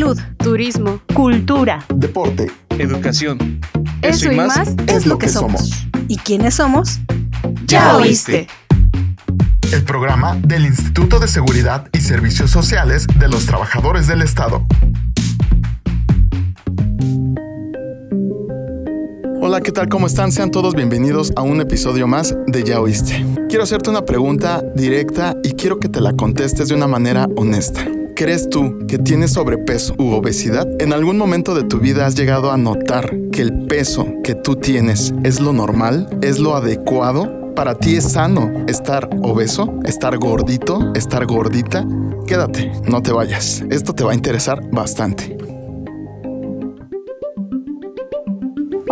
Salud, turismo, cultura, deporte, educación. Eso, y más, es lo que somos. ¿Y quiénes somos? Ya oíste. El programa del Instituto de Seguridad y Servicios Sociales de los Trabajadores del Estado. Hola, ¿qué tal? ¿Cómo están? Sean todos bienvenidos a un episodio más de Ya Oíste. Quiero hacerte una pregunta directa y quiero que te la contestes de una manera honesta. ¿Crees tú que tienes sobrepeso u obesidad? ¿En algún momento de tu vida has llegado a notar que el peso que tú tienes es lo normal? ¿Es lo adecuado? ¿Para ti es sano estar obeso? ¿Estar gordito? ¿Estar gordita? Quédate, no te vayas. Esto te va a interesar bastante.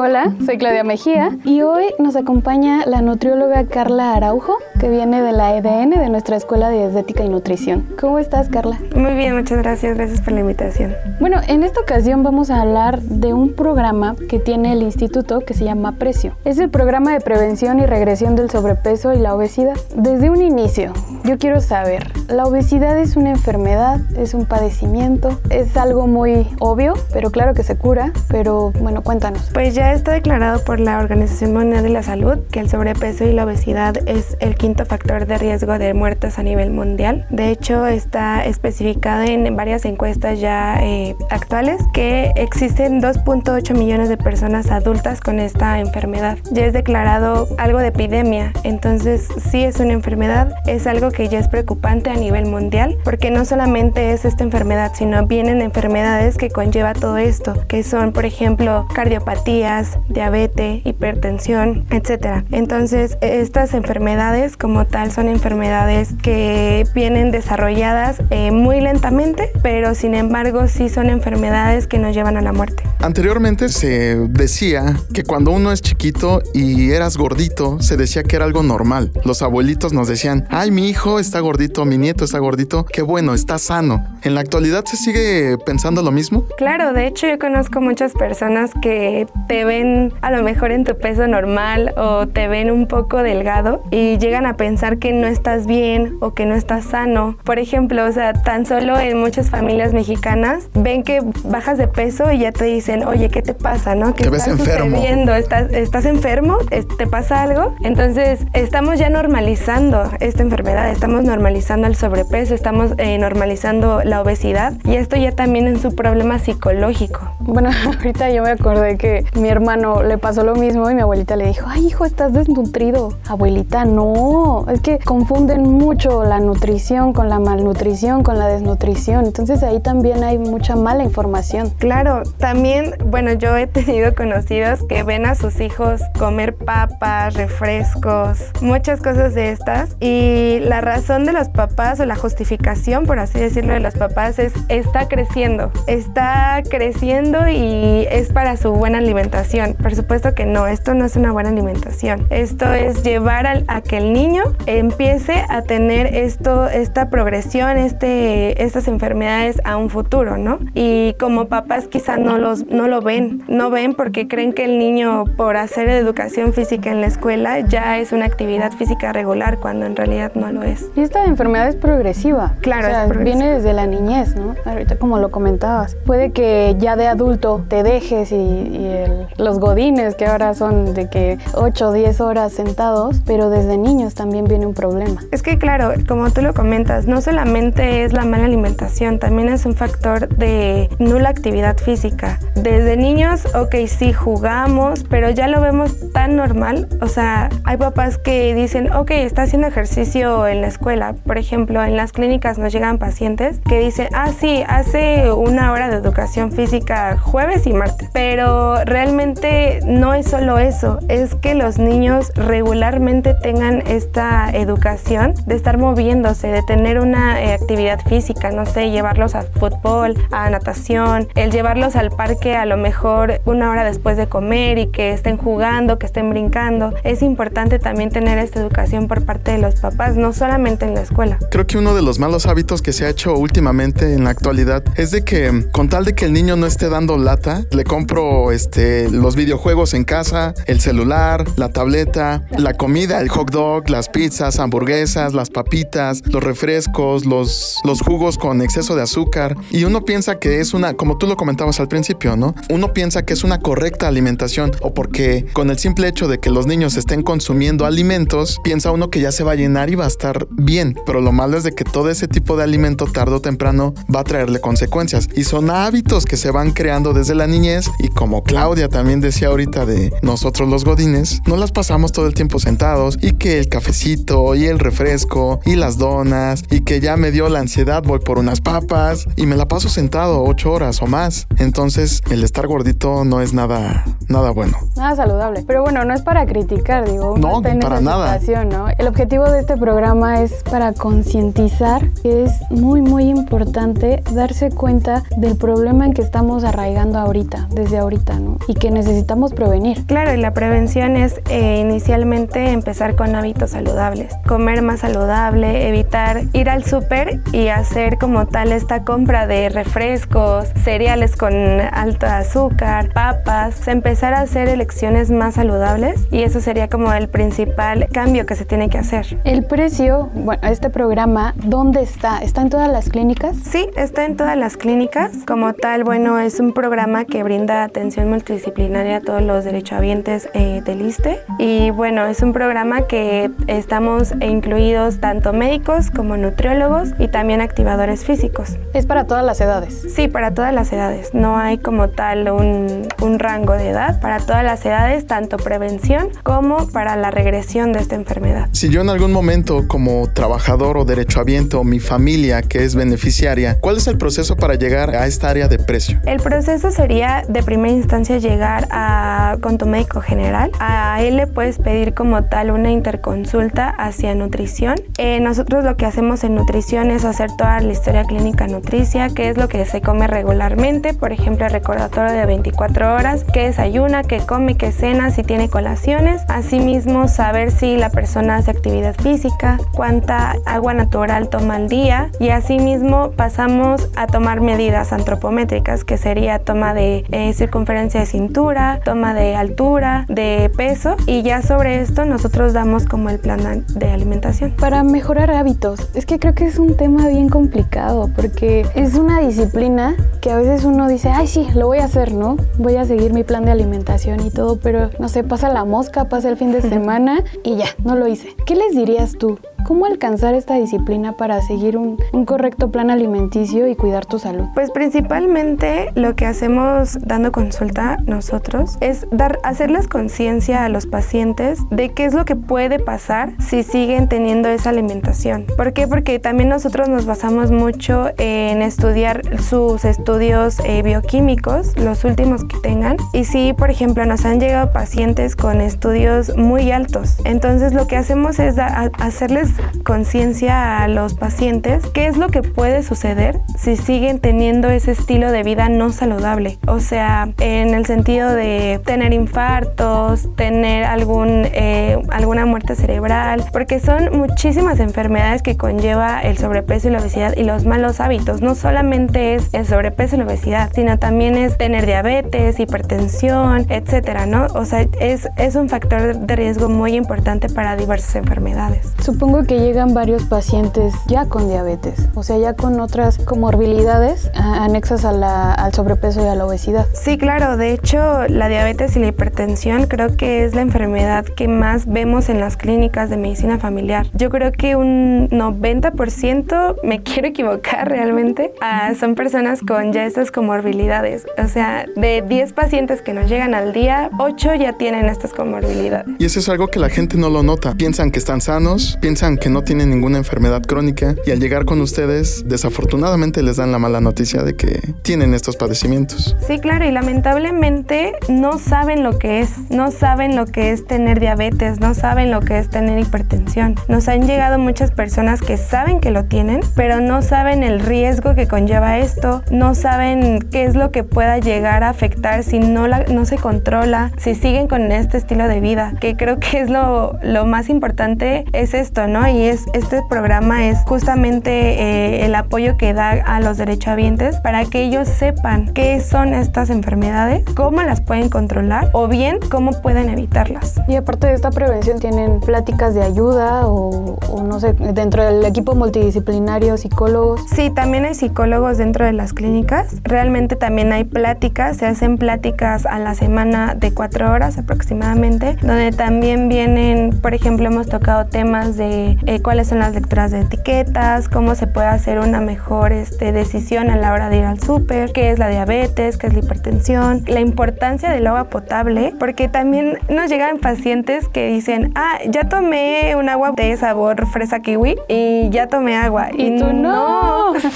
Hola, soy Claudia Mejía y hoy nos acompaña la nutrióloga Carla Araujo, que viene de la EDN de nuestra Escuela de Dietética y Nutrición. ¿Cómo estás, Carla? Muy bien, muchas gracias, gracias por la invitación. Bueno, en esta ocasión vamos a hablar de un programa que tiene el instituto que se llama Precio. Es el programa de prevención y regresión del sobrepeso y la obesidad. Desde un inicio, yo quiero saber, ¿la obesidad es una enfermedad? ¿Es un padecimiento? ¿Es algo muy obvio? Pero claro que se cura, pero bueno, cuéntanos. Pues ya está declarado por la Organización Mundial de la Salud que el sobrepeso y la obesidad es el quinto factor de riesgo de muertes a nivel mundial. De hecho, está especificado en varias encuestas ya eh, actuales que existen 2.8 millones de personas adultas con esta enfermedad. Ya es declarado algo de epidemia, entonces sí es una enfermedad, es algo que ya es preocupante a nivel mundial porque no solamente es esta enfermedad, sino vienen enfermedades que conlleva todo esto, que son por ejemplo cardiopatías, diabetes, hipertensión, etc. Entonces, estas enfermedades como tal son enfermedades que vienen desarrolladas eh, muy lentamente, pero sin embargo sí son enfermedades que nos llevan a la muerte. Anteriormente se decía que cuando uno es chiquito y eras gordito, se decía que era algo normal. Los abuelitos nos decían, ay, mi hijo está gordito, mi nieto está gordito, qué bueno, está sano. ¿En la actualidad se sigue pensando lo mismo? Claro, de hecho yo conozco muchas personas que te ven a lo mejor en tu peso normal o te ven un poco delgado y llegan a pensar que no estás bien o que no estás sano. Por ejemplo, o sea, tan solo en muchas familias mexicanas ven que bajas de peso y ya te dicen, oye, ¿qué te pasa? ¿No? ¿Qué estás enfermo? ¿Estás, ¿Estás enfermo? ¿Te pasa algo? Entonces, estamos ya normalizando esta enfermedad, estamos normalizando el sobrepeso, estamos eh, normalizando la obesidad y esto ya también es un problema psicológico. Bueno, ahorita yo me acordé que mi hermano le pasó lo mismo y mi abuelita le dijo, ay hijo, estás desnutrido. Abuelita, no, es que confunden mucho la nutrición con la malnutrición, con la desnutrición. Entonces ahí también hay mucha mala información. Claro, también, bueno, yo he tenido conocidos que ven a sus hijos comer papas, refrescos, muchas cosas de estas. Y la razón de los papás o la justificación, por así decirlo, de los papás es está creciendo, está creciendo y es para su buena alimentación. Por supuesto que no, esto no es una buena alimentación. Esto es llevar a, que el niño empiece a tener esto, esta progresión, este, estas enfermedades a un futuro, ¿no? Y como papás quizá no, los, no lo ven, no ven porque creen que el niño por hacer educación física en la escuela ya es una actividad física regular cuando en realidad no lo es. Y esta enfermedad es progresiva. Claro, o sea, viene desde la niñez, ¿no? Ahorita como lo comentabas. Puede que ya de adulto te dejes y, el, los godines que ahora son de que 8 o 10 horas sentados, pero desde niños también viene un problema. Es que claro, como tú lo comentas, no solamente es la mala alimentación, también es un factor de nula actividad física. Desde niños, ok, sí jugamos, pero ya lo vemos tan normal. O sea, hay papás que dicen, ok, está haciendo ejercicio en la escuela. Por ejemplo, en las clínicas nos llegan pacientes que dicen, ah, sí, hace una hora de educación física jueves y martes. Pero realmente no es solo eso, es que los niños regularmente tengan esta educación de estar moviéndose, de tener una eh, actividad física, no sé, llevarlos a fútbol, a natación, el llevarlos al parque a lo mejor una hora después de comer y que estén jugando, que estén brincando. Es importante también tener esta educación por parte de los papás, no solamente en la escuela. Creo que uno de los malos hábitos que se ha hecho últimamente en la actualidad es de que con tal de que el niño no esté dando lata, le compro este los videojuegos en casa, el celular, la tableta, la comida, el hot dog, las pizzas, hamburguesas, las papitas, los refrescos, los, los jugos con exceso de azúcar. Y uno piensa que es una, como tú lo comentabas al principio, ¿no? Uno piensa que es una correcta alimentación o porque con el simple hecho de que los niños estén consumiendo alimentos, piensa uno que ya se va a llenar y va a estar bien. Pero lo malo es de que todo ese tipo de alimento tarde o temprano va a traerle consecuencias. Y son hábitos que se van creando desde la niñez y como Claudia también decía ahorita de nosotros los godines, no las pasamos todo el tiempo sentados y que el cafecito y el refresco y las donas y que ya me dio la ansiedad, voy por unas papas y me la paso sentado ocho horas o más. Entonces el estar gordito no es nada, nada bueno. Nada saludable. Pero bueno, no es para criticar, digo. No, para nada. ¿no? El objetivo de este programa es para concientizar que es muy, muy importante darse cuenta del problema en que estamos arraigando ahorita, desde ahorita, ¿no? Y que necesitamos prevenir. Claro, y la prevención es eh, inicialmente empezar con hábitos saludables. Comer más saludable, evitar ir al súper y hacer como tal esta compra de refrescos, cereales con alto azúcar, papas, empezar a hacer elecciones más saludables y eso sería como el principal cambio que se tiene que hacer. El precio, bueno, este programa, ¿dónde está? ¿Está en todas las clínicas? Sí, está en todas las clínicas. Como tal, bueno, es un programa que brinda atención multidisciplinaria a todos los derechohabientes eh, del ISTE y bueno, es un programa que estamos incluidos tanto médicos como nutriólogos y también activadores físicos. ¿Es para todas las edades? Sí, para todas las edades. No hay como tal un, un rango de edad. Para todas las edades, tanto prevención como para la regresión de esta enfermedad. Si yo en algún momento como trabajador o derechohabiente o mi familia que es beneficiaria, ¿cuál es el proceso para llegar a esta área de precio? El proceso sería de primera instancia llegar a, con tu médico general. A él le puedes pedir como tal una interconsulta hacia nutrición. Eh, nosotros lo que hacemos en nutrición es hacer toda la historia clínica nutricia, qué es lo que se come regularmente, por ejemplo, el recordatorio de 24 horas, qué desayuna, qué come, qué cena, si tiene colaciones. Asimismo, saber si la persona hace actividad física, cuánta agua natural toma al día y asimismo pasamos a tomar medidas antropométricas, que sería toma de eh, circunferencia de cintura, toma de altura, de peso y ya sobre esto nosotros damos como el plan de alimentación. Para mejorar hábitos, es que creo que es un tema bien complicado porque es una disciplina que a veces uno dice, ay sí, lo voy a hacer, ¿no? Voy a seguir mi plan de alimentación y todo, pero no sé, pasa la mosca, pasa el fin de semana y ya, no lo hice. ¿Qué les dirías tú? ¿Cómo alcanzar esta disciplina para seguir un, un, correcto plan alimenticio y cuidar tu salud? Pues principalmente lo que hacemos dando consulta nosotros es dar, hacerles conciencia a los pacientes de qué es lo que puede pasar si siguen teniendo esa alimentación. ¿Por qué? Porque también nosotros nos basamos mucho en estudiar sus estudios eh, bioquímicos, los últimos que tengan. Y si, por ejemplo, nos han llegado pacientes con estudios muy altos, entonces lo que hacemos es hacerles conciencia a los pacientes qué es lo que puede suceder si siguen teniendo ese estilo de vida no saludable. O sea, en el sentido de tener infartos, tener algún, eh, alguna muerte cerebral, porque son muchísimas enfermedades que conlleva el sobrepeso y la obesidad y los malos hábitos. No solamente es el sobrepeso y la obesidad, sino también es tener diabetes, hipertensión, etcétera, ¿no? O sea, es, es un factor de riesgo muy importante para diversas enfermedades. Supongo que llegan varios pacientes ya con diabetes, o sea, ya con otras comorbilidades anexas a la, al sobrepeso y a la obesidad. Sí, claro, de hecho, la diabetes y la hipertensión creo que es la enfermedad que más vemos en las clínicas de medicina familiar. Yo creo que un 90%, me quiero equivocar realmente, uh, son personas con ya estas comorbilidades. O sea, de 10 pacientes que nos llegan al día, 8 ya tienen estas comorbilidades. Y eso es algo que la gente no lo nota. Piensan que están sanos, piensan que no tienen ninguna enfermedad crónica y al llegar con ustedes, desafortunadamente les dan la mala noticia de que tienen estos padecimientos. Sí, claro, y lamentablemente no saben lo que es, no saben lo que es tener diabetes, no saben lo que es tener hipertensión. Nos han llegado muchas personas que saben que lo tienen, pero no saben el riesgo que conlleva esto, no saben qué es lo que pueda llegar a afectar si no, la, no se controla, si siguen con este estilo de vida, que creo que es lo, lo más importante, es esto, ¿no? Y es este programa es justamente eh, el apoyo que da a los derechohabientes para que ellos sepan qué son estas enfermedades, cómo las pueden controlar o bien cómo pueden evitarlas. Y aparte de esta prevención, ¿tienen pláticas de ayuda o, o no sé, dentro del equipo multidisciplinario, psicólogos? Sí, también hay psicólogos dentro de las clínicas. Realmente también hay pláticas, se hacen pláticas a la semana de cuatro horas aproximadamente, donde también vienen, por ejemplo, hemos tocado temas de eh, cuáles son las lecturas de etiquetas, cómo se puede hacer una mejor este, decisión a la hora de ir al súper, qué es la diabetes, qué es la hipertensión, la importancia del agua potable, porque también nos llegan pacientes que dicen, ah, ya tomé un agua de sabor fresa kiwi y ya tomé agua. Y, tú no. No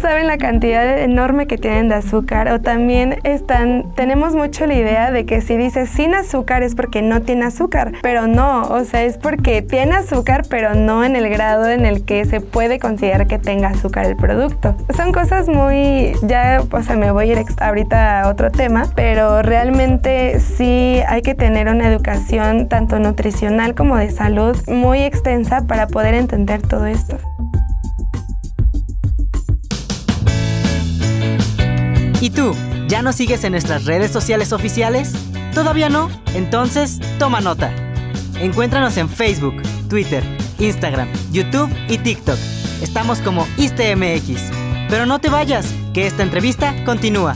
saben la cantidad enorme que tienen de azúcar o también están, tenemos mucho la idea de que si dices sin azúcar es porque no tiene azúcar, pero no, o sea, es porque tiene azúcar, pero no en el grado en el que se puede considerar que tenga azúcar el producto. Son cosas muy, ya, o sea, me voy a ir ahorita a otro tema, pero realmente sí hay que tener una educación tanto nutricional como de salud muy extensa para poder entender todo esto. ¿Y tú? ¿Ya nos sigues en nuestras redes sociales oficiales? ¿Todavía no? Entonces, toma nota. Encuéntranos en Facebook, Twitter, Instagram, YouTube y TikTok. Estamos como ISTMX. Pero no te vayas, que esta entrevista continúa.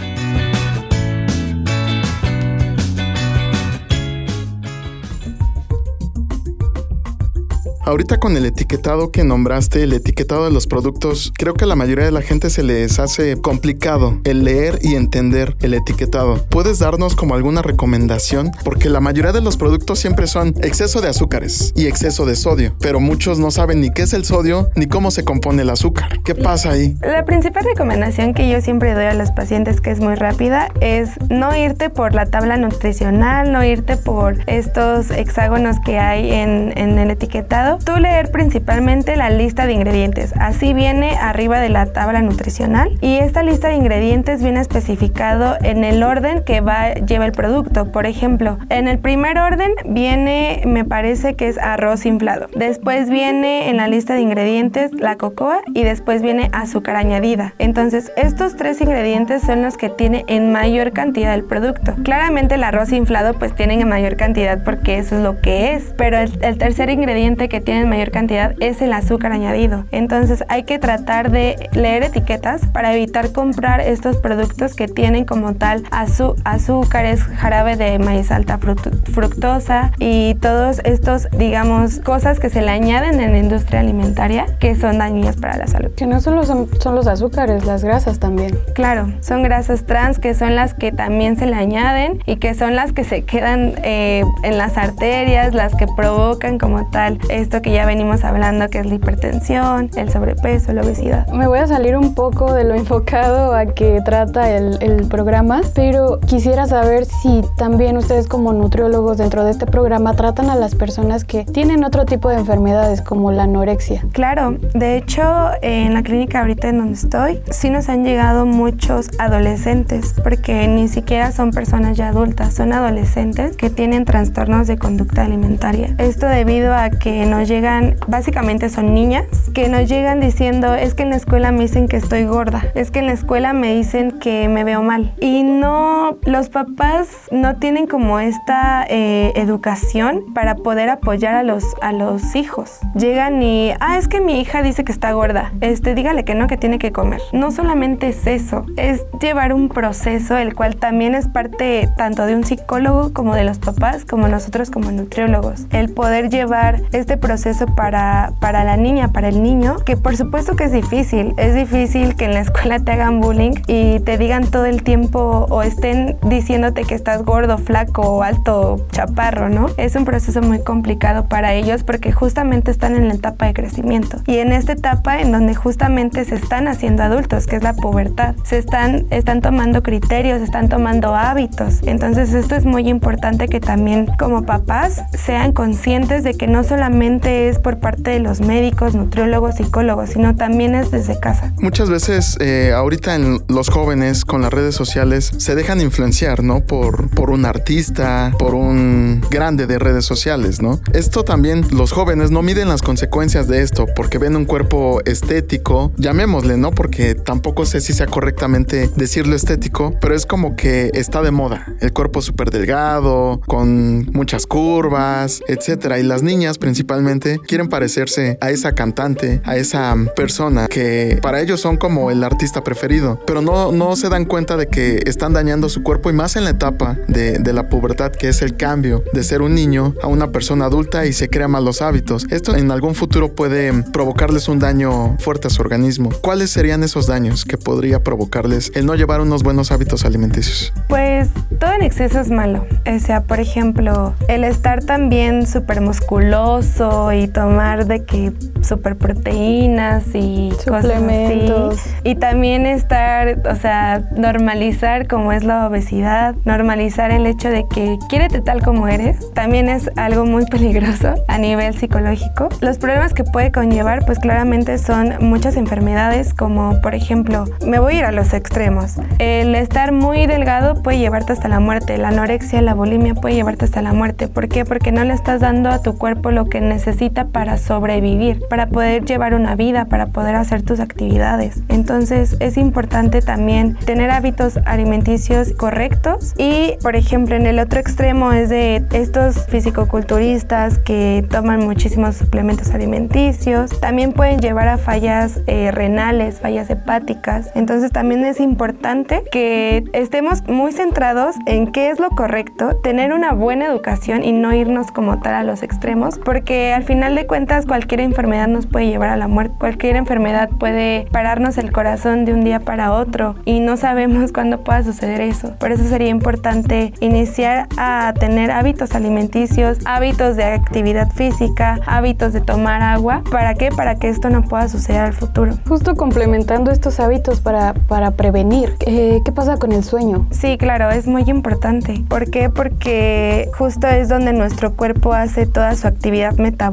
Ahorita con el etiquetado que nombraste, el etiquetado de los productos, creo que a la mayoría de la gente se les hace complicado el leer y entender el etiquetado. ¿Puedes darnos como alguna recomendación? Porque la mayoría de los productos siempre son exceso de azúcares y exceso de sodio, pero muchos no saben ni qué es el sodio ni cómo se compone el azúcar. ¿Qué pasa ahí? La principal recomendación que yo siempre doy a los pacientes, que es muy rápida, es no irte por la tabla nutricional, no irte por estos hexágonos que hay en, en el etiquetado Tú leer principalmente la lista de ingredientes. Así viene arriba de la tabla nutricional y esta lista de ingredientes viene especificado en el orden que va lleva el producto. Por ejemplo, en el primer orden viene, me parece que es arroz inflado. Después viene en la lista de ingredientes la cocoa y después viene azúcar añadida. Entonces, estos tres ingredientes son los que tiene en mayor cantidad el producto. Claramente el arroz inflado pues tiene en mayor cantidad porque eso es lo que es, pero el, el tercer ingrediente que tienen mayor cantidad es el azúcar añadido. Entonces hay que tratar de leer etiquetas para evitar comprar estos productos que tienen como tal azúcares, jarabe de maíz alta fructosa y todos estos, digamos, cosas que se le añaden en la industria alimentaria que son dañinas para la salud. Que no solo son, son los azúcares, las grasas también. Claro, son grasas trans que son las que también se le añaden y que son las que se quedan eh, en las arterias, las que provocan como tal esto que ya venimos hablando, que es la hipertensión, el sobrepeso, la obesidad. Me voy a salir un poco de lo enfocado a que trata el, el programa, pero quisiera saber si también ustedes como nutriólogos dentro de este programa tratan a las personas que tienen otro tipo de enfermedades como la anorexia. Claro, de hecho en la clínica ahorita en donde estoy, sí nos han llegado muchos adolescentes, porque ni siquiera son personas ya adultas, son adolescentes que tienen trastornos de conducta alimentaria. Esto debido a que nos llegan, básicamente son niñas, que nos llegan diciendo, es que en la escuela me dicen que estoy gorda, es que en la escuela me dicen que me veo mal. Y no, los papás no tienen como esta eh, educación para poder apoyar a los, a los hijos. Llegan y, ah, es que mi hija dice que está gorda, este, dígale que no, que tiene que comer. No solamente es eso, es llevar un proceso, el cual también es parte tanto de un psicólogo como de los papás, como nosotros como nutriólogos. El poder llevar este proceso para, para la niña, para el niño, que por supuesto que es difícil. Es difícil que en la escuela te hagan bullying y te digan todo el tiempo o estén diciéndote que estás gordo, flaco, alto, chaparro, ¿no? Es un proceso muy complicado para ellos porque justamente están en la etapa de crecimiento. Y en esta etapa en donde justamente se están haciendo adultos, que es la pubertad, se están, están tomando criterios, están tomando hábitos. Entonces esto es muy importante que también como papás sean conscientes de que no solamente es por parte de los médicos, nutriólogos, psicólogos, sino también es desde casa. Muchas veces eh, ahorita en los jóvenes con las redes sociales se dejan influenciar, ¿no? Por, por un artista, por un grande de redes sociales, ¿no? Esto también los jóvenes no miden las consecuencias de esto porque ven un cuerpo estético, llamémosle, ¿no? Porque tampoco sé si sea correctamente decirlo estético, pero es como que está de moda. El cuerpo súper delgado, con muchas curvas, etcétera. Y las niñas principalmente quieren parecerse a esa cantante, a esa persona que para ellos son como el artista preferido, pero no, no se dan cuenta de que están dañando su cuerpo y más en la etapa de, de la pubertad, que es el cambio de ser un niño a una persona adulta y se crea malos hábitos. Esto en algún futuro puede provocarles un daño fuerte a su organismo. ¿Cuáles serían esos daños que podría provocarles el no llevar unos buenos hábitos alimenticios? Pues todo en exceso es malo. O sea, por ejemplo, el estar también súper musculoso y tomar de que súper proteínas y suplementos. Y también estar, o sea, normalizar como es la obesidad, normalizar el hecho de que quiérete tal como eres, también es algo muy peligroso a nivel psicológico. Los problemas que puede conllevar, pues claramente son muchas enfermedades como, por ejemplo, me voy a ir a los extremos. El estar muy delgado puede llevarte hasta la muerte, la anorexia, la bulimia puede llevarte hasta la muerte. ¿Por qué? Porque no le estás dando a tu cuerpo lo que necesita para sobrevivir, para poder llevar una vida, para poder hacer tus actividades. Entonces es importante también tener hábitos alimenticios correctos y, por ejemplo, en el otro extremo es de estos fisicoculturistas que toman muchísimos suplementos alimenticios, también pueden llevar a fallas eh, renales, fallas hepáticas. Entonces también es importante que estemos muy centrados en qué es lo correcto, tener una buena educación y no irnos como tal a los extremos, porque al final de cuentas cualquier enfermedad nos puede llevar a la muerte, cualquier enfermedad puede pararnos el corazón de un día para otro y no sabemos cuándo pueda suceder eso. Por eso sería importante iniciar a tener hábitos alimenticios, hábitos de actividad física, hábitos de tomar agua. ¿Para qué? Para que esto no pueda suceder al futuro. Justo complementando estos hábitos para, para prevenir, eh, ¿qué pasa con el sueño? Sí, claro, es muy importante. ¿Por qué? Porque justo es donde nuestro cuerpo hace toda su actividad metabólica,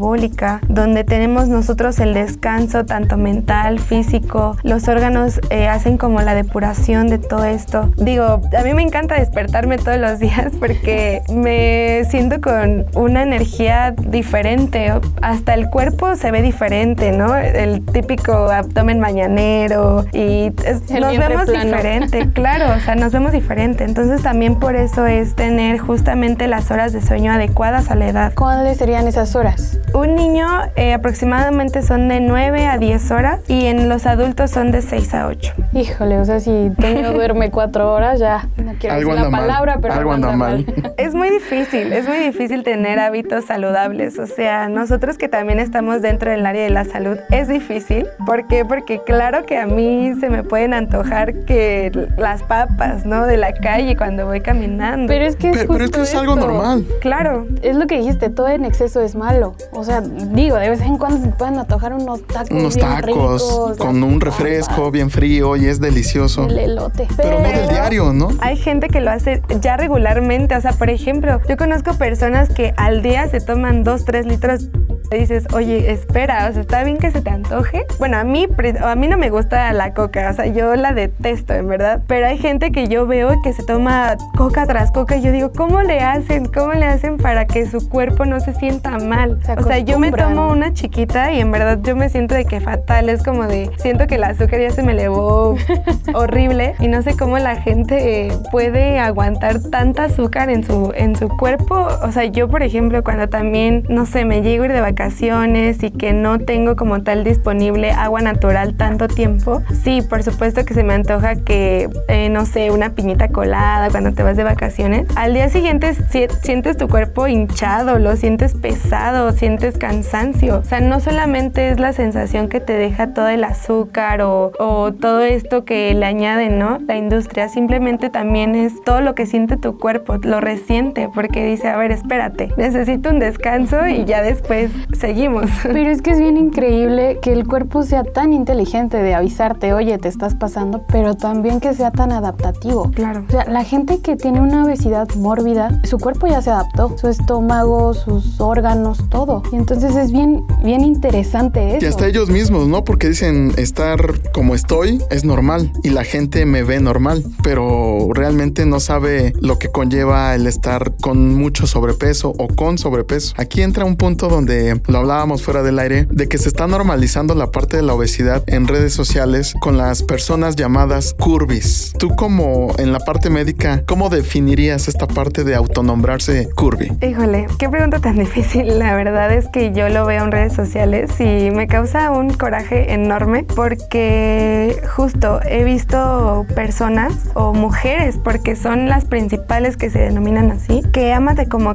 donde tenemos nosotros el descanso tanto mental, físico, los órganos eh, hacen como la depuración de todo esto. Digo, a mí me encanta despertarme todos los días porque me siento con una energía diferente, hasta el cuerpo se ve diferente, ¿no? El típico abdomen mañanero y nos vemos diferente, claro, o sea, nos vemos diferente. Entonces también por eso es tener justamente las horas de sueño adecuadas a la edad. ¿Cuáles serían esas horas? Un niño eh, aproximadamente son de 9 a 10 horas y en los adultos son de 6 a 8. Híjole, o sea, si Toño duerme 4 horas ya no quiero Algo decir la mal. palabra, pero Algo anda mal. Es muy difícil, es muy difícil tener hábitos saludables. O sea, nosotros que también estamos dentro del área de la salud, es difícil. ¿Por qué? Porque claro que a mí se me pueden antojar que las papas, ¿no? De la calle cuando voy caminando. Pero es que es Pero, pero es que es algo normal. claro, Es lo que dijiste, todo en exceso es malo. O sea, digo, de vez en cuando se pueden antojar unos tacos. Unos bien tacos ricos, con un refresco bien frío y es delicioso. El elote. Pero no del diario, ¿no? Hay gente que lo hace ya regularmente, o sea, por ejemplo, yo conozco personas que al día se toman 2, 3 litros y dices, oye, espera, o sea, está bien que se te antoje. Bueno, a mí, a mí no me gusta la coca, o sea, yo la detesto, en verdad. Pero hay gente que yo veo que se toma coca tras coca y yo digo, ¿cómo le hacen? ¿Cómo le hacen para que su cuerpo no se sienta mal? Se o sea, yo me tomo una chiquita y en verdad yo me siento de que fatal, es como de, siento que el azúcar ya se me elevó horrible y no sé cómo la gente puede aguantar tanta azúcar en su, en su cuerpo. O sea, yo por ejemplo cuando también, no sé, me llego a ir de y que no tengo como tal disponible agua natural tanto tiempo, sí, por supuesto que se me antoja que, eh, no sé, una piñita colada cuando te vas de vacaciones. Al día siguiente si- sientes tu cuerpo hinchado, lo sientes pesado, sientes cansancio. O sea, no solamente es la sensación que te deja todo el azúcar o, o todo esto que le añaden, ¿no? La industria, simplemente también es todo lo que siente tu cuerpo, lo resiente, porque dice, a ver, espérate, necesito un descanso y ya después seguimos. Pero es que es bien increíble que el cuerpo sea tan inteligente de avisarte, oye, te estás pasando, pero también que sea tan adaptativo. Claro. O sea, la gente que tiene una obesidad mórbida, su cuerpo ya se adaptó, su estómago, sus órganos, todo. Y entonces es bien, bien interesante eso. Y hasta ellos mismos, ¿no? Porque dicen estar como estoy es normal y la gente me ve normal, pero realmente no sabe lo que conlleva el estar con mucho sobrepeso o con sobrepeso. Aquí entra un punto donde lo hablábamos fuera del aire, de que se está normalizando la parte de la obesidad en redes sociales con las personas llamadas curvis. Tú como en la parte médica, ¿cómo definirías esta parte de autonombrarse curvy? Híjole, qué pregunta tan difícil. La verdad es que yo lo veo en redes sociales y me causa un coraje enorme porque justo he visto personas o mujeres, porque son las principales que se denominan así, que amate como,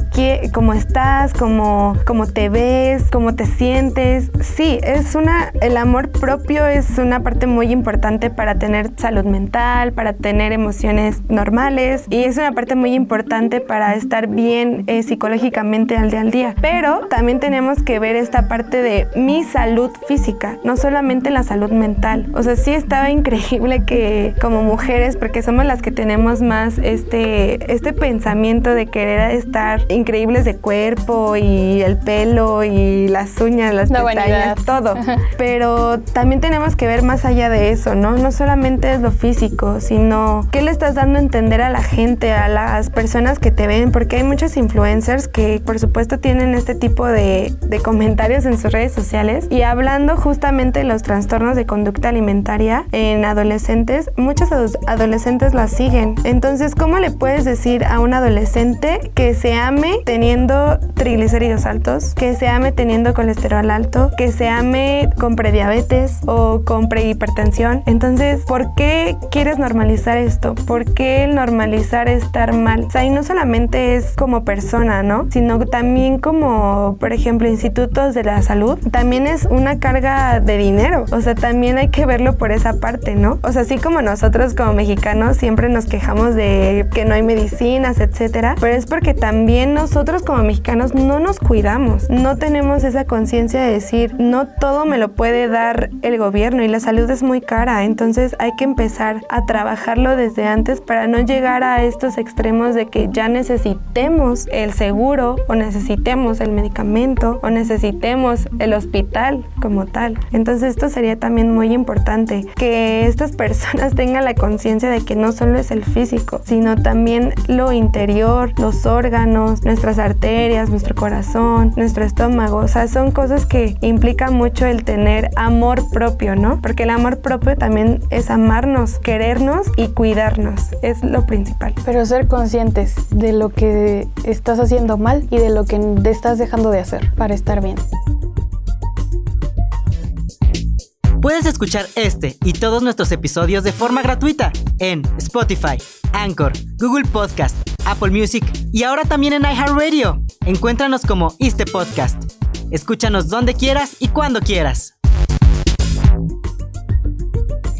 como estás, como, como te ves, como te sientes. Sí, es una, el amor propio es una parte muy importante para tener salud mental, para tener emociones normales y es una parte muy importante para estar bien eh, psicológicamente al día al día. Pero también tenemos que ver esta parte de mi salud física, no solamente la salud mental. O sea, sí estaba increíble que como mujeres, porque somos las que tenemos más este, este pensamiento de querer estar increíbles de cuerpo y el pelo y las uñas, las pestañas, todo. Pero también tenemos que ver más allá de eso, ¿no? No solamente es lo físico, sino qué le estás dando a entender a la gente, a las personas que te ven, porque hay muchos influencers que por supuesto tienen este tipo de, de comentarios en sus redes sociales y hablando justamente de los trastornos de conducta alimentaria en adolescentes, muchos adolescentes las siguen. Entonces, ¿cómo le puedes decir a un adolescente que se ame teniendo triglicéridos altos, que se ame teniendo colesterol alto, que se ame con prediabetes o con prehipertensión? Entonces, ¿por qué quieres normalizar esto? ¿Por qué el normalizar estar mal? O sea, y no solamente es como persona, ¿no? Sino también como, por ejemplo, institutos de la salud, también es una carga de dinero. O sea, también hay que verlo por esa parte, ¿no? O sea, así como nosotros como mexicanos siempre nos quejamos de que no hay medicinas, etcétera, pero es porque también nosotros como mexicanos no nos cuidamos, no tenemos esa conciencia de decir, no todo me lo puede dar el gobierno y la salud es muy cara, entonces hay que empezar a trabajarlo desde antes para no llegar a estos extremos de que ya necesitemos el seguro o necesitemos el medicamento o necesitemos el hospital como tal. Entonces esto sería también muy importante, que estas personas tengan la conciencia de que no solo es el físico, sino también lo interior, los órganos, nuestras arterias, nuestro corazón, nuestro estómago. O sea, son cosas que implican mucho el tener amor propio, ¿no? Porque el amor propio también es amarnos, querernos y cuidarnos. Es lo principal. Pero ser conscientes de lo que estás haciendo mal y de lo que te estás dejando de hacer para estar bien. Puedes escuchar este y todos nuestros episodios de forma gratuita en Spotify, Anchor, Google Podcast, Apple Music y ahora también en iHeartRadio. Encuéntranos como este podcast. Escúchanos donde quieras y cuando quieras.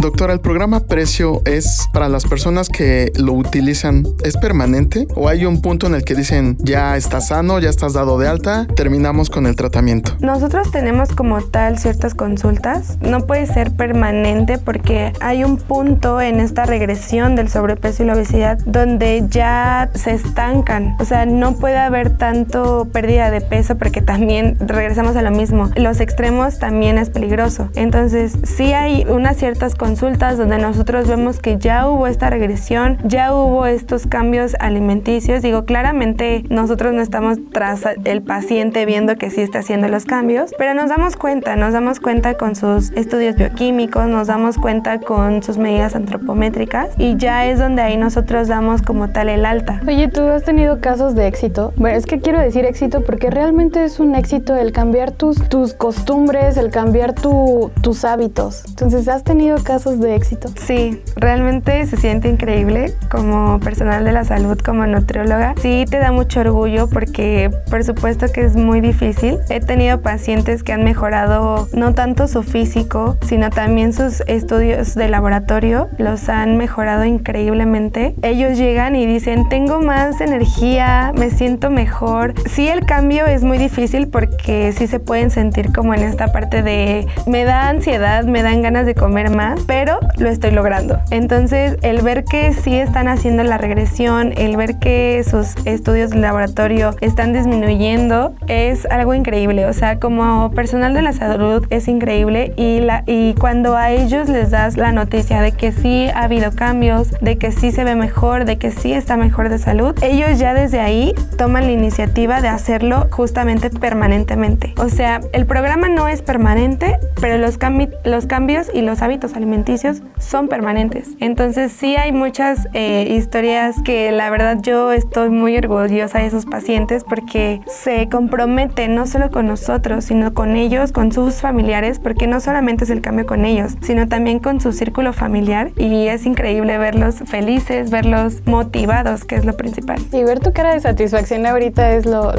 Doctora, ¿el programa precio es para las personas que lo utilizan, es permanente o hay un punto en el que dicen ya estás sano, ya estás dado de alta, terminamos con el tratamiento? Nosotros tenemos como tal ciertas consultas, no puede ser permanente porque hay un punto en esta regresión del sobrepeso y la obesidad donde ya se estancan, o sea, no puede haber tanto pérdida de peso porque también regresamos a lo mismo, los extremos también es peligroso, entonces sí hay unas ciertas consultas consultas donde nosotros vemos que ya hubo esta regresión, ya hubo estos cambios alimenticios. Digo, claramente nosotros no estamos tras el paciente viendo que sí está haciendo los cambios, pero nos damos cuenta, nos damos cuenta con sus estudios bioquímicos, nos damos cuenta con sus medidas antropométricas y ya es donde ahí nosotros damos como tal el alta. Oye, ¿tú has tenido casos de éxito? Bueno, es que quiero decir éxito porque realmente es un éxito el cambiar tus, tus costumbres, el cambiar tu, tus hábitos. Entonces, ¿has tenido casos casos de éxito? Sí, realmente se siente increíble como personal de la salud, como nutrióloga. Sí, te da mucho orgullo porque por supuesto que es muy difícil. He tenido pacientes que han mejorado no tanto su físico, sino también sus estudios de laboratorio. Los han mejorado increíblemente. Ellos llegan y dicen, tengo más energía, me siento mejor. Sí, el cambio es muy difícil porque sí se pueden sentir como en esta parte de me da ansiedad, me dan ganas de comer más, pero lo estoy logrando. Entonces, el ver que sí están haciendo la regresión, el ver que sus estudios de laboratorio están disminuyendo, es algo increíble. O sea, como personal de la salud es increíble y, la, y cuando a ellos les das la noticia de que sí ha habido cambios, de que sí se ve mejor, de que sí está mejor de salud, ellos ya desde ahí toman la iniciativa de hacerlo justamente permanentemente. O sea, el programa no es permanente, pero los, los cambios y los hábitos alimenticios son permanentes. Entonces sí hay muchas eh, historias que la verdad yo estoy muy orgullosa de esos pacientes porque se comprometen no solo con nosotros, sino con ellos, con sus familiares, porque no solamente es el cambio con ellos, sino también con su círculo familiar y es increíble verlos felices, verlos motivados, que es lo principal. Y ver tu cara de satisfacción ahorita es lo,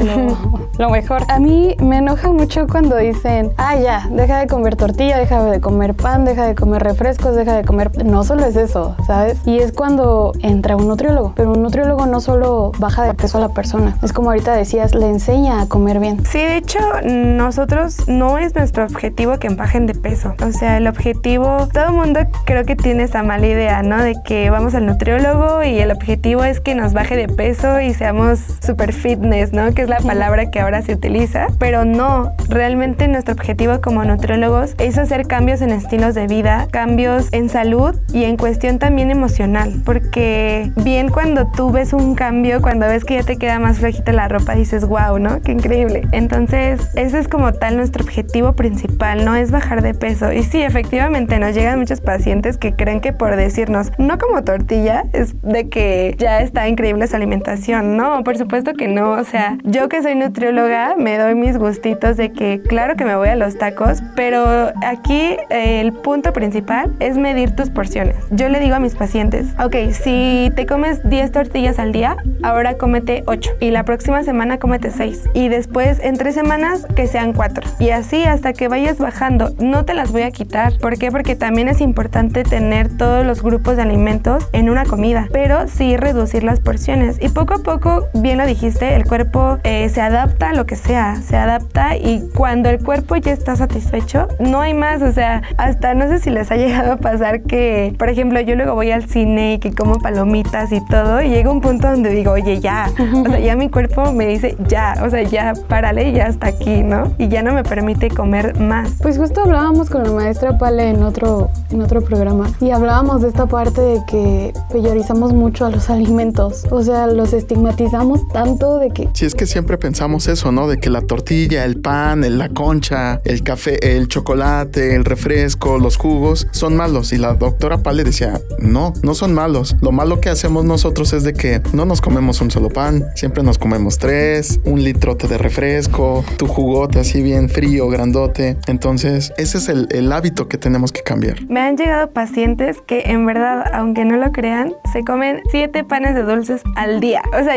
lo, mejor. A mí me enoja mucho cuando dicen, ah, ya, deja de comer tortilla, deja de comer pan, deja de comer refrescos, deja de comer... No solo es eso, ¿sabes? Y es cuando entra un nutriólogo, pero un nutriólogo no solo baja de peso a la persona, es como ahorita decías, le enseña a comer bien. Sí, de hecho, nosotros no es nuestro objetivo que bajen de peso. O sea, el objetivo, todo el mundo creo que tiene esa mala idea, ¿no? De que vamos al nutriólogo y el objetivo es que nos baje de peso y seamos super fitness, ¿no? Que es la palabra que ahora se utiliza. Pero no, realmente nuestro objetivo como nutriólogos es hacer cambios en estilos de vida, cambios en salud y en cuestión también emocional. Porque bien cuando tú ves un cambio, cuando ves que ya te queda más flojita la ropa, dices, wow, ¿no? Qué increíble. Entonces, ese es como tal nuestro objetivo principal, no es bajar de peso. Y sí, efectivamente, nos llegan muchos pacientes que creen que por decirnos, no como tortilla, es de que ya está increíble su alimentación. No, por supuesto que no. O sea, yo que soy nutrióloga, me doy mis gustitos de que, claro que me voy a los tacos, pero aquí eh, el punto principal es medir tus porciones. Yo le digo a mis pacientes, ok, si te comes 10 tortillas al día, ahora cómete 8 y la próxima semana cómete 6 y después en tres semanas que sean 4 y así hasta que vayas bajando. No te las voy a quitar. ¿Por qué? Porque también es importante tener todos los grupos de alimentos en una comida, pero sí reducir las porciones y poco a poco, bien lo dijiste, el cuerpo eh, se adapta a lo que sea, se adapta y cuando el cuerpo ya está satisfecho, no hay más, o sea, hasta no sé si les ha llegado a pasar que, por ejemplo, yo luego voy al cine y que como palomitas y todo y llega un punto donde digo, oye, ya, o sea, ya mi cuerpo me dice, ya, o sea, ya, párale, ya hasta aquí, ¿no? Y ya no me permite comer más. Pues justo hablábamos con la maestra Pale en otro, en otro programa y hablábamos de esta parte de que peyorizamos mucho a los alimentos, o sea, los estigmatizamos tanto de que... Si es que siempre pensamos eso, ¿no? De que la tortilla, el pan, la concha, el café, el chocolate, el refresco, los jugos son malos. Y la doctora Pale decía, no, no son malos. Lo malo que hacemos nosotros es de que no nos comemos un solo pan, siempre nos comemos tres, un litrote de refresco, tu jugote así bien frío, grandote. Entonces, ese es el, el hábito que tenemos que cambiar. Me han llegado pacientes que en verdad, aunque no lo crean, se comen siete panes de dulces al día. O sea,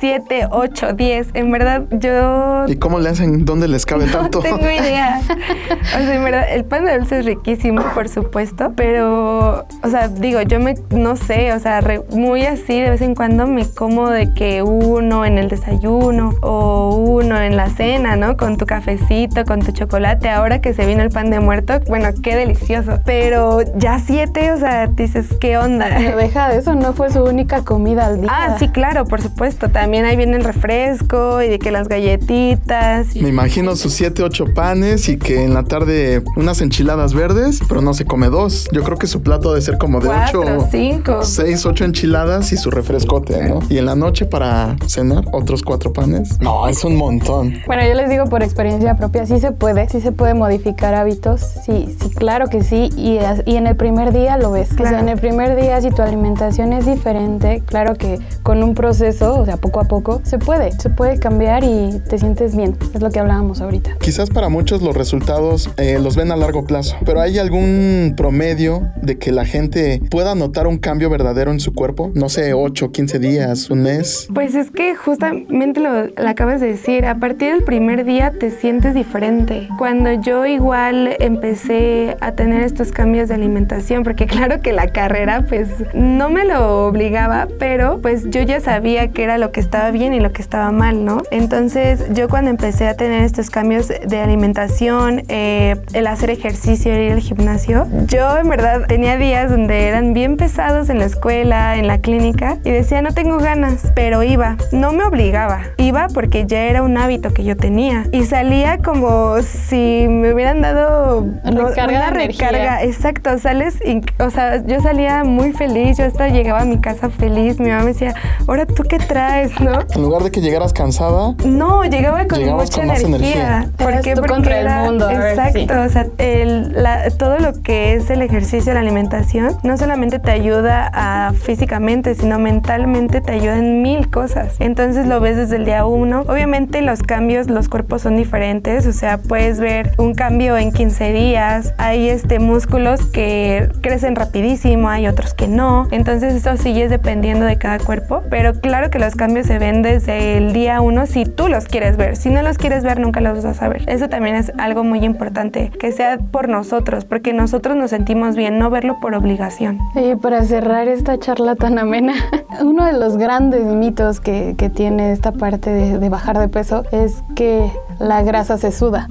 siete, ocho, diez. En verdad, yo... ¿Y cómo le hacen? ¿Dónde les cabe tanto? No tengo idea. o sea, en verdad, el pan de dulce es riquísimo, por supuesto, pero, o sea, digo, yo me, no sé, o sea, muy así, de vez en cuando me como de que uno en el desayuno o uno en la cena, ¿no? Con tu cafecito, con tu chocolate. Ahora que se vino el pan de muerto, bueno, qué delicioso. Pero ya siete, o sea, dices, ¿qué onda? Pero deja de eso, no fue su única comida al día. Ah, sí, claro, por supuesto. También ahí viene el refresco y de que las galletitas. Me imagino sus siete, ocho panes y que en la tarde unas enchiladas verdes, pero no se come dos. Yo creo que su plato debe ser como de Cuatro, ocho, cinco. seis, ocho enchiladas y su refrescote, ¿no? Y en la noche para cenar otros cuatro panes. No, es un montón. Bueno, yo les digo por experiencia propia, sí se puede, sí se puede modificar hábitos, sí, sí, claro que sí, y, y en el primer día lo ves. O sea, en el primer día si tu alimentación es diferente, claro que con un proceso, o sea, poco a poco, se puede, se puede cambiar y te sientes bien, es lo que hablábamos ahorita. Quizás para muchos los resultados eh, los ven a largo plazo, pero ¿hay algún promedio de que la gente pueda notar un cambio verdadero en su cuerpo? No sé, 8, 15 días, un mes. Pues es que justamente lo, lo acabas de decir, a partir del primer día te sientes diferente. Cuando yo igual empecé a tener estos cambios de alimentación, porque claro que la carrera pues no me lo obligaba, pero pues yo ya sabía que era lo que estaba bien y lo que estaba mal, ¿no? Entonces yo cuando empecé a tener estos cambios de alimentación, eh, el hacer ejercicio, ir al gimnasio, yo en verdad tenía días donde eran bien pesados en la escuela, en la clínica, y decía no tengo ganas, pero iba, no me obligaba, iba porque ya era un hábito que yo tenía y salía como si me hubieran dado recarga una recarga, exacto, sales, o sea, yo salía muy feliz, yo hasta llegaba a mi casa feliz, mi mamá me decía, ahora tú qué traes, ¿no? En lugar de que llegaras cansada, no, llegaba con mucha con energía. energía. ¿Por qué? Porque contra era, el mundo. Exacto, o sea, el, la, todo lo que es el ejercicio, la alimentación, no solamente te ayuda a, físicamente, sino mentalmente te ayuda en mil cosas. Entonces lo ves desde el día uno. Obviamente los cambios, los cuerpos son diferentes, o sea, puedes ver un cambio en 15 días, hay este músculos que crecen rapidísimo, hay otros que no. Entonces esto sigue dependiendo de cada cuerpo, pero claro que los cambios se ven desde el día uno si tú los quieres ver. Si no los quieres ver, nunca los vas a saber. Eso también es algo muy importante, que sea por nosotros, porque nosotros nos sentimos bien, no verlo por obligación. Y para cerrar esta charla tan amena, uno de los grandes mitos que, que tiene esta parte de, de bajar de peso es que la grasa se suda.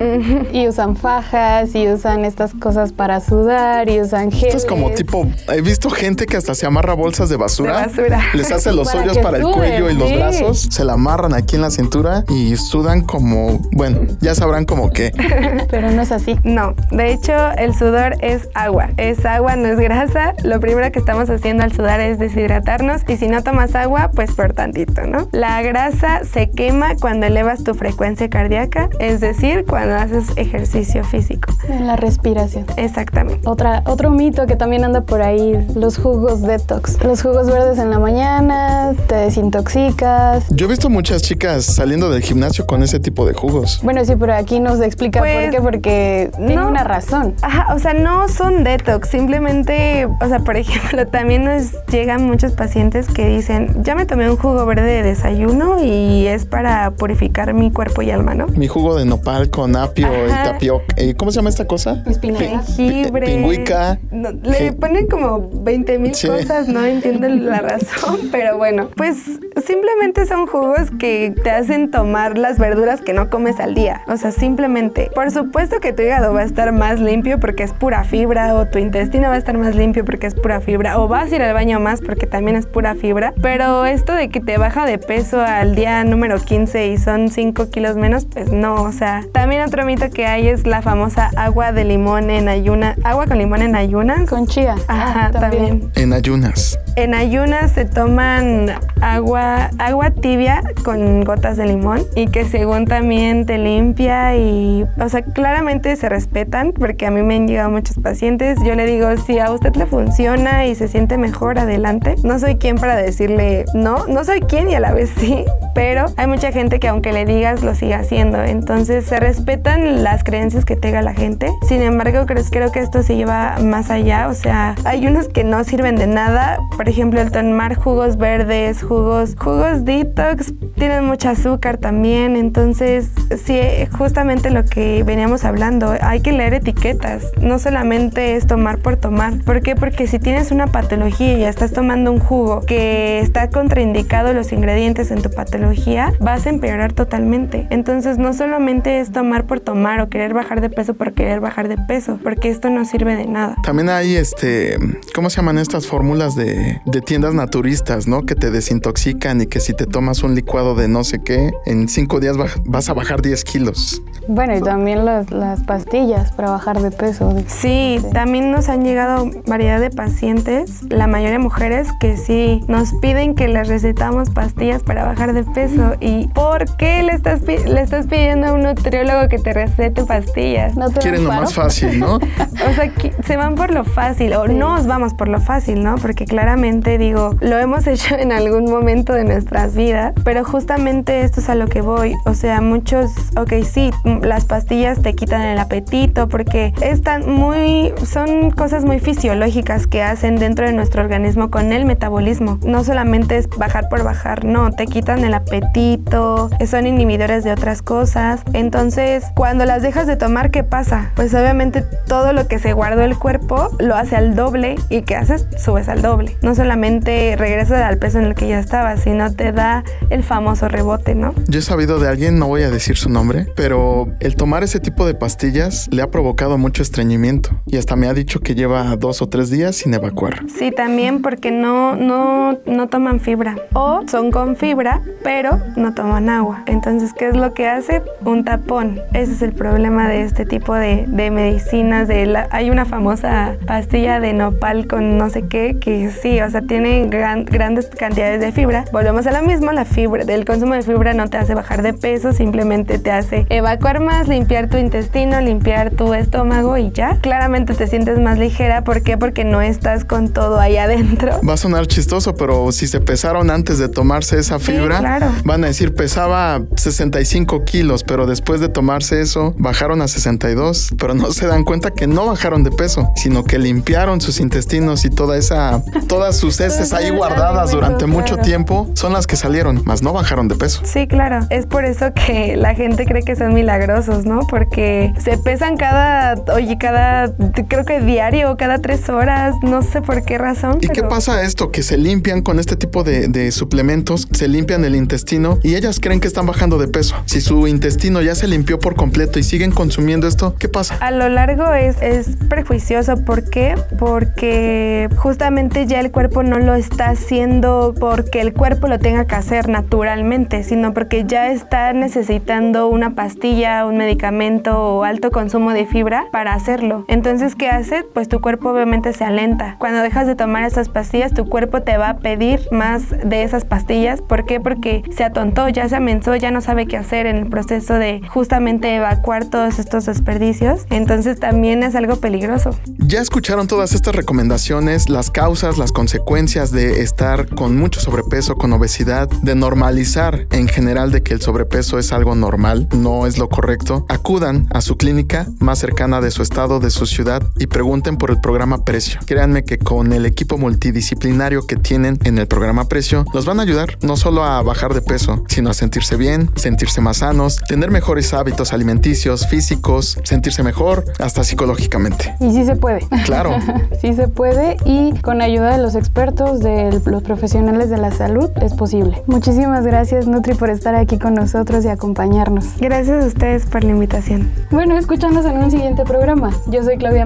Y usan fajas y usan estas cosas para sudar y usan geles. Esto es como tipo, he visto gente que hasta se amarra bolsas de basura. De basura. Les hace los Para hoyos para el suden, cuello y los sí. brazos. Se la amarran aquí en la cintura y sudan como, bueno, ya sabrán como que. Pero no es así. No, de hecho el sudor es agua, es agua, no es grasa. Lo primero que estamos haciendo al sudar es deshidratarnos y si no tomas agua, pues por tantito, ¿no? La grasa se quema cuando elevas tu frecuencia cardíaca, es decir, cuando haces ejercicio físico. En la respiración. Exactamente. Otra, otro mito que también anda por ahí, los jugos detox. Los jugos verdes en la mañana, te desintoxicas. Yo he visto muchas chicas saliendo del gimnasio con ese tipo de jugos. Bueno, sí, pero aquí nos explica Pues, por qué, porque tiene no. una razón. Ajá, o sea, no son detox, simplemente, o sea, por ejemplo, también nos llegan muchos pacientes que dicen, ya me tomé un jugo verde de desayuno y es para purificar mi cuerpo y alma, ¿no? Mi jugo de nopal con apio y tapioca. eh, ¿Cómo se llama esta cosa? Espinaca. jengibre. Pingüica. No, le ponen como 20 mil Sí. cosas, no entiendo la razón, pero bueno, pues simplemente son jugos que te hacen tomar las verduras que no comes al día. O sea, simplemente. Por supuesto que tu hígado va a estar más limpio porque es pura fibra, o tu intestino va a estar más limpio porque es pura fibra, o vas a ir al baño más porque también es pura fibra. Pero esto de que te baja de peso al día número 15 y son 5 kilos menos, pues no. O sea, también otro mito que hay es la famosa agua de limón en ayuna, agua con limón en ayunas. Con chía. Ajá, Ah, también. En ayunas. En ayunas se toman agua, agua tibia con gotas de limón y que según también te limpia y, o sea, claramente se respetan porque a mí me han llegado muchos pacientes. Yo le digo, si a usted le funciona y se siente mejor, adelante. No soy quien para decirle no, no soy quien y a la vez sí, pero hay mucha gente que aunque le digas lo sigue haciendo. Entonces se respetan las creencias que tenga la gente. Sin embargo, creo, creo que esto se lleva más allá. O sea, hay unos que no sirven de nada. Por ejemplo, el tomar jugos verdes, jugos, jugos detox, tienen mucho azúcar también. Entonces, sí, justamente lo que veníamos hablando, hay que leer etiquetas. No solamente es tomar por tomar. ¿Por qué? Porque si tienes una patología y ya estás tomando un jugo que está contraindicado los ingredientes en tu patología, vas a empeorar totalmente. Entonces, no solamente es tomar por tomar o querer bajar de peso por querer bajar de peso, porque esto no sirve de nada. También hay este, ¿cómo se llaman estas fórmulas de, de tiendas naturistas, no? Que te desintoxican y que si te tomas un licuado de no sé qué, en cinco días vas a bajar 10 kilos. Bueno, y también las, las pastillas para bajar de peso. Sí, también nos han llegado variedad de pacientes, la mayoría mujeres, que sí nos piden que les recetamos pastillas para bajar de peso. ¿Y por qué le estás, le estás pidiendo a un nutriólogo que te recete pastillas? ¿No te Quieren lo más fácil, ¿no? O sea, se van por lo fácil, o nos vamos por lo fácil, ¿no? Porque claramente digo, lo hemos hecho en algún momento de nuestras vidas, pero justamente esto es a lo que voy. O sea, muchos, ok, sí, las pastillas te quitan el apetito porque están muy, son cosas muy fisiológicas que hacen dentro de nuestro organismo con el metabolismo. No solamente es bajar por bajar, no, te quitan el apetito, son inhibidores de otras cosas. Entonces, cuando las dejas de tomar, ¿qué pasa? Pues obviamente todo lo que se guardó el cuerpo lo hace al doble y ¿qué haces? Subes al doble. No solamente regresas al peso en el que ya estabas, sino te da el famoso rebote, ¿no? Yo he sabido de alguien, no voy a decir su nombre, pero el tomar ese tipo de pastillas le ha provocado mucho estreñimiento y hasta me ha dicho que lleva dos o tres días sin evacuar. Sí, también porque no, no, no toman fibra o son con fibra, pero no toman agua. Entonces, ¿qué es lo que hace? Un tapón. Ese es el problema de este tipo de, de medicinas. De la, hay una famosa pastilla de nopal con no sé qué que sí, o sea, tiene grandes cantidades de fibra. Volvemos a lo mismo, la fibra, del consumo de fibra no te hace bajar de peso, simplemente te hace evacuar más, limpiar tu intestino, limpiar tu estómago y ya. Claramente te sientes más ligera, ¿por qué? Porque no estás con todo ahí adentro. Va a sonar chistoso, pero si se pesaron antes de tomarse esa fibra, van a decir pesaba 65 kilos, pero después de tomarse eso bajaron a 62, pero no se dan cuenta que no bajaron de peso, sino que limpiaron sus intestinos y toda esa, todas sus heces ahí guardadas durante mucho tiempo son las que salieron, más no bajaron de peso. Sí, claro. Es por eso que la gente cree que son milagrosos, ¿no? Porque se pesan cada, oye, cada, creo que diario, cada tres horas, no sé por qué razón. ¿Y qué pasa esto? Que se limpian con este tipo de, de suplementos, se limpian el intestino y ellas creen que están bajando de peso. Si su intestino ya se limpió por completo y siguen consumiendo esto, ¿qué pasa? A lo largo es, es prejuicioso. ¿Por qué? Porque justamente ya el cuerpo no lo está haciendo porque el cuerpo lo tenga que hacer naturalmente, sino porque ya está necesitando una pastilla, un medicamento o alto consumo de fibra para hacerlo. Entonces, ¿qué hace? Pues tu cuerpo obviamente se alenta. Cuando dejas de tomar esas pastillas, tu cuerpo te va a pedir más de esas pastillas. ¿Por qué? Porque se atontó, ya se amenzó, ya no sabe qué hacer en el proceso de justamente evacuar todos estos desperdicios. Entonces también es algo peligroso. Ya escucharon todas estas recomendaciones, las causas, las consecuencias de estar con mucho sobrepeso, con obesidad, de normalizar en general de que el sobrepeso es algo normal, no es lo correcto. Acudan a su clínica más cercana de su estado, de su ciudad y pregunten por el programa Precio. Créanme que con el equipo multidisciplinario que tienen en el programa Precio, los van a ayudar no solo a bajar de peso, sino a sentirse bien, sentirse más sanos, tener mejores hábitos alimenticios, físicos, sentirse mejor, hasta psicológicamente. Y sí se puede. Claro. sí se puede y con ayuda de los expertos, de los profesionales de la salud, es posible. Muchísimas gracias Nutri por estar aquí con nosotros y acompañarnos. Gracias a ustedes por la invitación. Bueno, escúchanos en un siguiente programa. Yo soy Claudia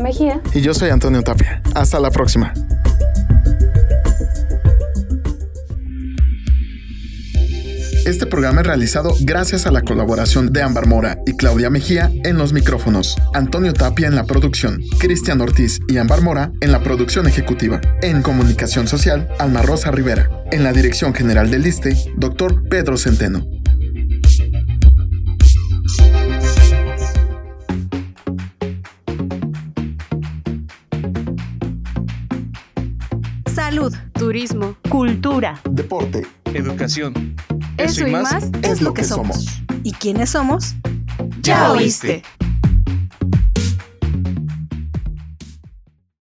Y yo soy Antonio Tapia. Hasta la próxima. Este programa es realizado gracias a la colaboración de Ámbar Mora y Claudia Mejía en los micrófonos, Antonio Tapia en la producción, Cristian Ortiz y Ámbar Mora en la producción ejecutiva, en comunicación social, Alma Rosa Rivera, en la dirección general del ISTE, doctor Pedro Centeno. Salud, turismo, cultura, deporte, educación. Eso, y más, es lo que somos. ¿Y quiénes somos? Ya oíste.